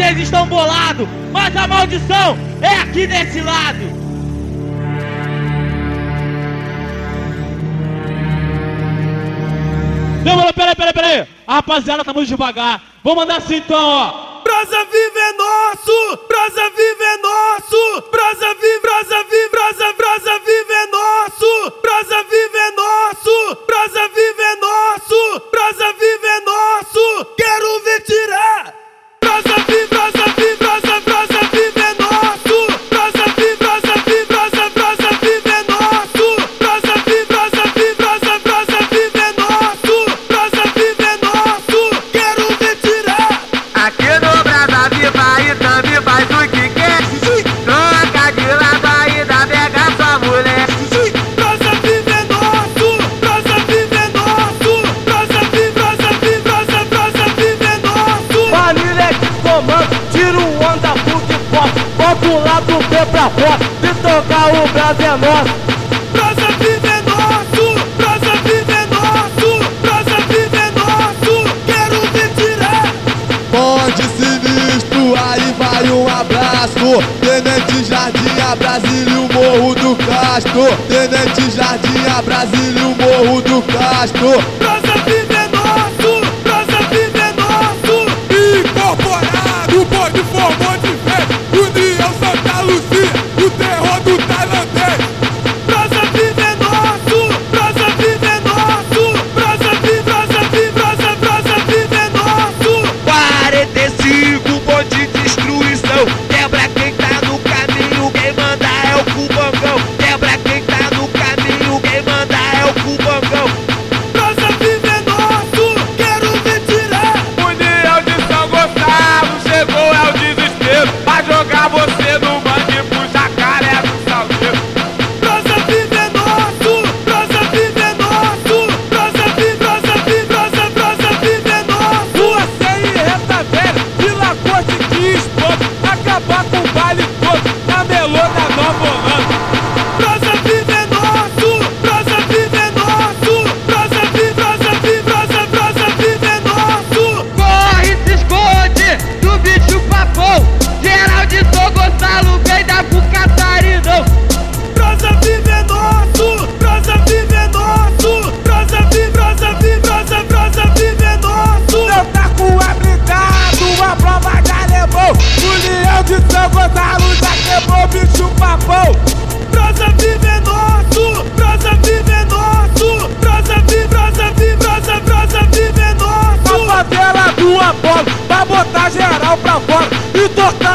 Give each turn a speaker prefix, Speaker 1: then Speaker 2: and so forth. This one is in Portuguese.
Speaker 1: vocês estão bolados, mas a maldição é aqui desse lado. Demorou, peraí, peraí, peraí. A rapaziada tá muito devagar. Vou mandar assim então, ó.
Speaker 2: Brasa viva é nosso! Brasa viva é nosso! Brasa viva, brasa viva, brasa, brasa viva é nosso! Brasa
Speaker 3: viva! do lado B pra fora, de tocar
Speaker 2: o Brasil é nosso. Brasil é vive é nosso,
Speaker 1: Brasil é
Speaker 2: vive é nosso, Brasil é vive é nosso, quero ver tirar.
Speaker 4: Pode sinistro, aí vai um abraço. Tenente Jardim, Brasil e o Morro do Castro. Tenente Jardim, Brasil e o Morro do Castro.
Speaker 5: Fora e
Speaker 4: toca!